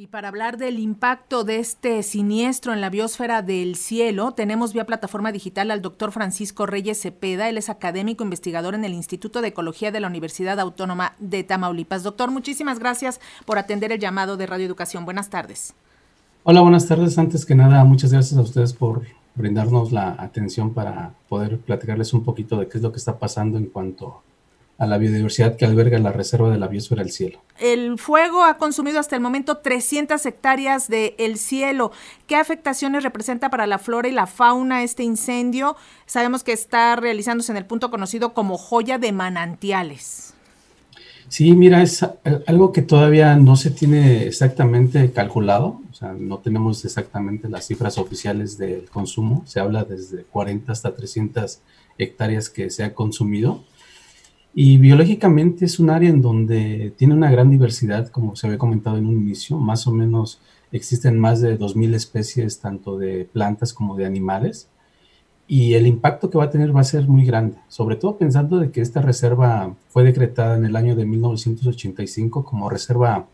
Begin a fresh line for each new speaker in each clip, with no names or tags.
Y para hablar del impacto de este siniestro en la biosfera del cielo, tenemos vía plataforma digital al doctor Francisco Reyes Cepeda. Él es académico investigador en el Instituto de Ecología de la Universidad Autónoma de Tamaulipas. Doctor, muchísimas gracias por atender el llamado de Radio Educación. Buenas tardes.
Hola, buenas tardes. Antes que nada, muchas gracias a ustedes por brindarnos la atención para poder platicarles un poquito de qué es lo que está pasando en cuanto a la biodiversidad que alberga la Reserva de la Biosfera del Cielo.
El fuego ha consumido hasta el momento 300 hectáreas del cielo. ¿Qué afectaciones representa para la flora y la fauna este incendio? Sabemos que está realizándose en el punto conocido como joya de manantiales.
Sí, mira, es algo que todavía no se tiene exactamente calculado, o sea, no tenemos exactamente las cifras oficiales del consumo, se habla desde 40 hasta 300 hectáreas que se ha consumido, y biológicamente es un área en donde tiene una gran diversidad, como se había comentado en un inicio, más o menos existen más de 2.000 especies tanto de plantas como de animales. Y el impacto que va a tener va a ser muy grande, sobre todo pensando de que esta reserva fue decretada en el año de 1985 como reserva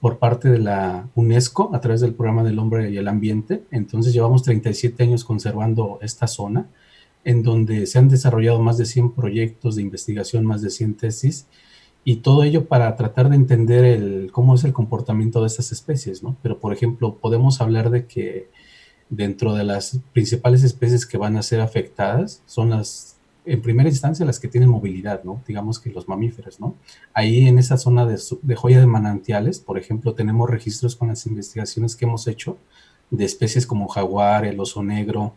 por parte de la UNESCO a través del programa del hombre y el ambiente, entonces llevamos 37 años conservando esta zona en donde se han desarrollado más de 100 proyectos de investigación, más de 100 tesis, y todo ello para tratar de entender el, cómo es el comportamiento de estas especies, ¿no? Pero, por ejemplo, podemos hablar de que dentro de las principales especies que van a ser afectadas son las, en primera instancia, las que tienen movilidad, ¿no? Digamos que los mamíferos, ¿no? Ahí en esa zona de, de joya de manantiales, por ejemplo, tenemos registros con las investigaciones que hemos hecho de especies como jaguar, el oso negro,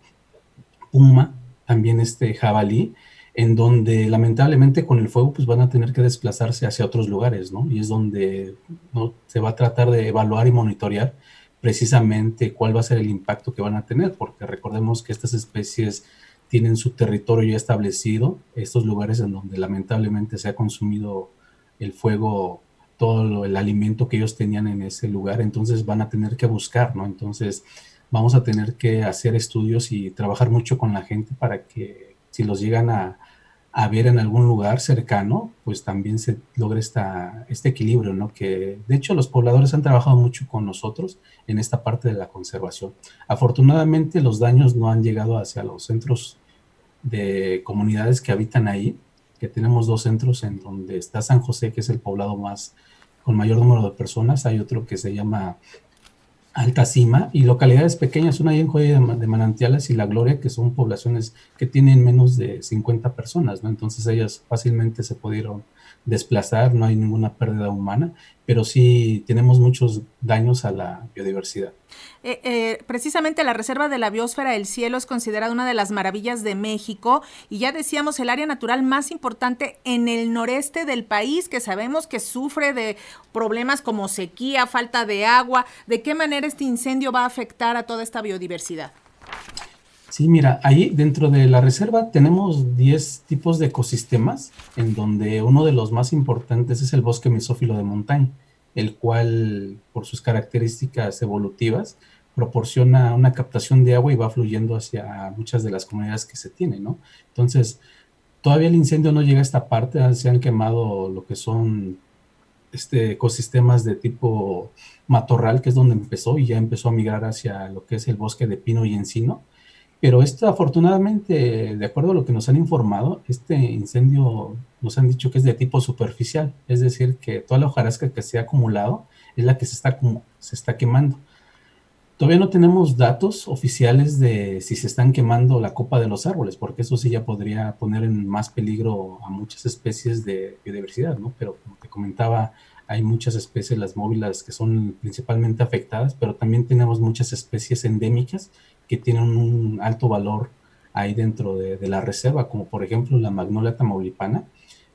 puma, también este jabalí, en donde lamentablemente con el fuego pues van a tener que desplazarse hacia otros lugares, ¿no? Y es donde ¿no? se va a tratar de evaluar y monitorear precisamente cuál va a ser el impacto que van a tener, porque recordemos que estas especies tienen su territorio ya establecido, estos lugares en donde lamentablemente se ha consumido el fuego, todo el alimento que ellos tenían en ese lugar, entonces van a tener que buscar, ¿no? Entonces, vamos a tener que hacer estudios y trabajar mucho con la gente para que si los llegan a, ver en algún lugar cercano, pues también se logre esta, este equilibrio, ¿no? Que de hecho los pobladores han trabajado mucho con nosotros en esta parte de la conservación. Afortunadamente los daños no han llegado hacia los centros de comunidades que habitan ahí, que tenemos dos centros en donde está San José, que es el poblado más con mayor número de personas, hay otro que se llama Alta Cima y localidades pequeñas, una ahí en de, Manantiales y La Gloria, que son poblaciones que tienen menos de 50 personas, ¿no? Entonces ellas fácilmente se pudieron desplazar, no hay ninguna pérdida humana, pero sí tenemos muchos daños a la biodiversidad.
Eh, eh, precisamente la Reserva de la Biosfera del Cielo es considerada una de las maravillas de México y ya decíamos el área natural más importante en el noreste del país, que sabemos que sufre de problemas como sequía, falta de agua. ¿De qué manera este incendio va a afectar a toda esta biodiversidad?
Sí, mira, ahí dentro de la reserva tenemos 10 tipos de ecosistemas, en donde uno de los más importantes es el bosque mesófilo de montaña, el cual, por sus características evolutivas, proporciona una captación de agua y va fluyendo hacia muchas de las comunidades que se tienen, ¿no? Entonces, todavía el incendio no llega a esta parte, se han quemado lo que son este, ecosistemas de tipo matorral, que es donde empezó, y ya empezó a migrar hacia lo que es el bosque de pino y encino, pero esto afortunadamente, de acuerdo a lo que nos han informado, este incendio nos han dicho que es de tipo superficial, es decir, que toda la hojarasca que se ha acumulado es la que se está, se está quemando. Todavía no tenemos datos oficiales de si se están quemando la copa de los árboles, porque eso sí ya podría poner en más peligro a muchas especies de biodiversidad, ¿no? Pero como te comentaba, hay muchas especies, las móviles, que son principalmente afectadas, pero también tenemos muchas especies endémicas que tienen un alto valor ahí dentro de, la reserva, como por ejemplo la magnolia tamaulipana.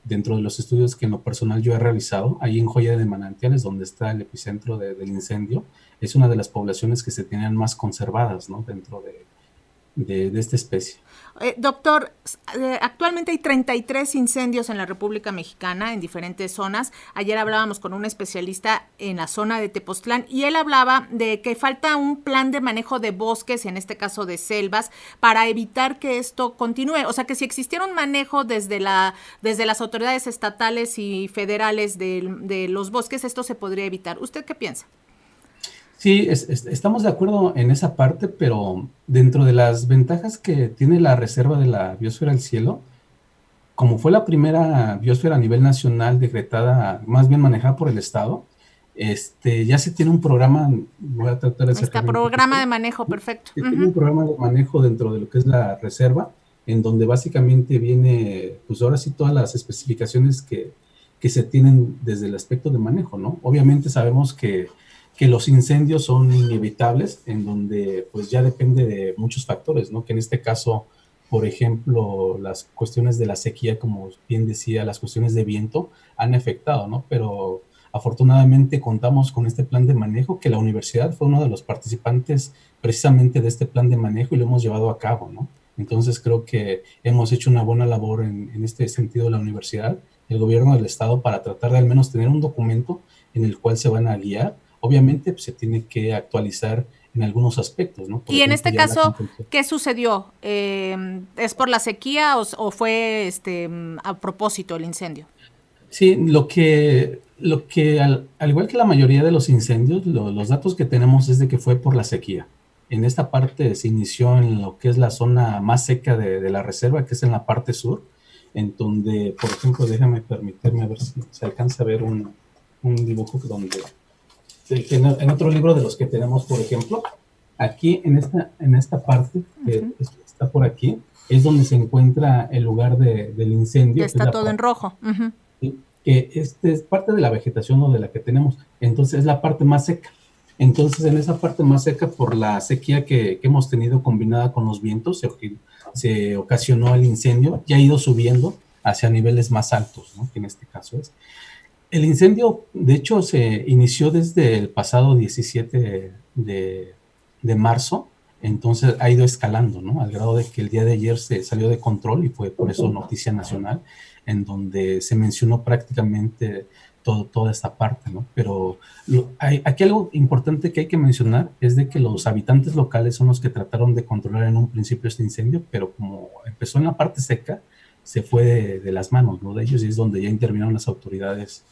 Dentro de los estudios que en lo personal yo he realizado, ahí en Joya de Manantiales, donde está el epicentro del incendio, es una de las poblaciones que se tienen más conservadas ¿no? dentro de, de, esta especie.
Eh, doctor, eh, actualmente hay 33 incendios en la República Mexicana en diferentes zonas. Ayer hablábamos con un especialista en la zona de Tepoztlán y él hablaba de que falta un plan de manejo de bosques, en este caso de selvas, para evitar que esto continúe. O sea, que si existiera un manejo desde, la, desde las autoridades estatales y federales de, de los bosques, esto se podría evitar. ¿Usted qué piensa?
Sí, estamos de acuerdo en esa parte, pero dentro de las ventajas que tiene la reserva de la biosfera del cielo, como fue la primera biosfera a nivel nacional decretada, más bien manejada por el Estado, este, ya se tiene un programa, voy a tratar de
Está programa de manejo, perfecto.
Se tiene un programa de manejo dentro de lo que es la reserva, en donde básicamente viene, pues ahora sí, todas las especificaciones que, que se tienen desde el aspecto de manejo, ¿no? Obviamente sabemos que, que, los incendios son inevitables, en donde pues ya depende de muchos factores, ¿no? Que en este caso, por ejemplo, las cuestiones de la sequía, como bien decía, las cuestiones de viento han afectado, ¿no? Pero Afortunadamente contamos con este plan de manejo que la universidad fue uno de los participantes precisamente de este plan de manejo y lo hemos llevado a cabo, ¿no? Entonces creo que hemos hecho una buena labor en, este sentido la universidad, el gobierno del estado para tratar de al menos tener un documento en el cual se van a guiar. Obviamente pues, se tiene que actualizar en algunos aspectos, ¿no?
y en este caso, ¿qué sucedió? Eh, ¿Es por la sequía o, fue este, a propósito el incendio?
Sí, lo que lo que, al, igual que la mayoría de los incendios, los datos que tenemos es de que fue por la sequía. En esta parte se inició en lo que es la zona más seca de, la reserva, que es en la parte sur, en donde, por ejemplo, déjame permitirme a ver si se alcanza a ver un, dibujo donde, en, otro libro de los que tenemos, por ejemplo, aquí en esta, en esta parte, que está por aquí, es donde se encuentra el lugar del incendio.
está todo en rojo
que este es parte de la vegetación o de la que tenemos, entonces es la parte más seca. Entonces, en esa parte más seca, por la sequía que, hemos tenido combinada con los vientos, se, ocasionó el incendio y ha ido subiendo hacia niveles más altos, ¿no? que en este caso es. El incendio, de hecho, se inició desde el pasado 17 de, de marzo, entonces ha ido escalando, ¿no? Al grado de que el día de ayer se salió de control y fue por eso noticia nacional en donde se mencionó prácticamente todo, toda esta parte, ¿no? Pero hay, aquí algo importante que hay que mencionar es de que los habitantes locales son los que trataron de controlar en un principio este incendio, pero como empezó en la parte seca, se fue de, de las manos, ¿no? De ellos y es donde ya intervinieron las autoridades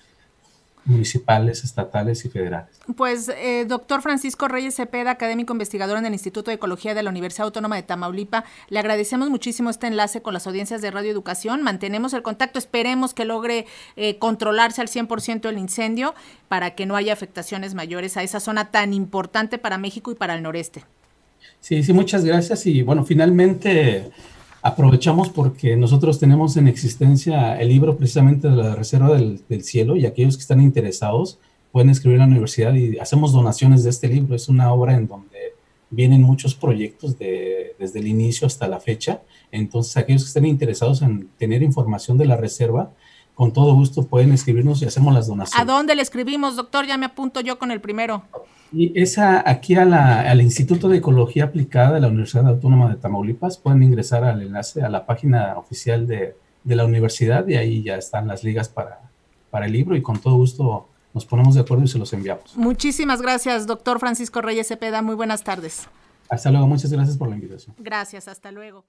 municipales, estatales y federales.
Pues, eh, doctor Francisco Reyes Cepeda, académico investigador en el Instituto de Ecología de la Universidad Autónoma de Tamaulipa, le agradecemos muchísimo este enlace con las audiencias de Radio Educación. Mantenemos el contacto, esperemos que logre eh, controlarse al 100% el incendio para que no haya afectaciones mayores a esa zona tan importante para México y para el noreste.
Sí, sí, muchas gracias. Y bueno, finalmente aprovechamos porque nosotros tenemos en existencia el libro precisamente de la Reserva del, Cielo y aquellos que están interesados pueden escribir a la universidad y hacemos donaciones de este libro. Es una obra en donde vienen muchos proyectos de, desde el inicio hasta la fecha. Entonces, aquellos que estén interesados en tener información de la reserva, con todo gusto pueden escribirnos y hacemos las donaciones.
¿A dónde le escribimos, doctor? Ya me apunto yo con el primero.
Y esa aquí a la, al Instituto de Ecología Aplicada de la Universidad Autónoma de Tamaulipas. Pueden ingresar al enlace a la página oficial de, de la universidad y ahí ya están las ligas para, para el libro y con todo gusto nos ponemos de acuerdo y se los enviamos.
Muchísimas gracias, doctor Francisco Reyes Cepeda. Muy buenas tardes.
Hasta luego, muchas gracias por la invitación.
Gracias, hasta luego.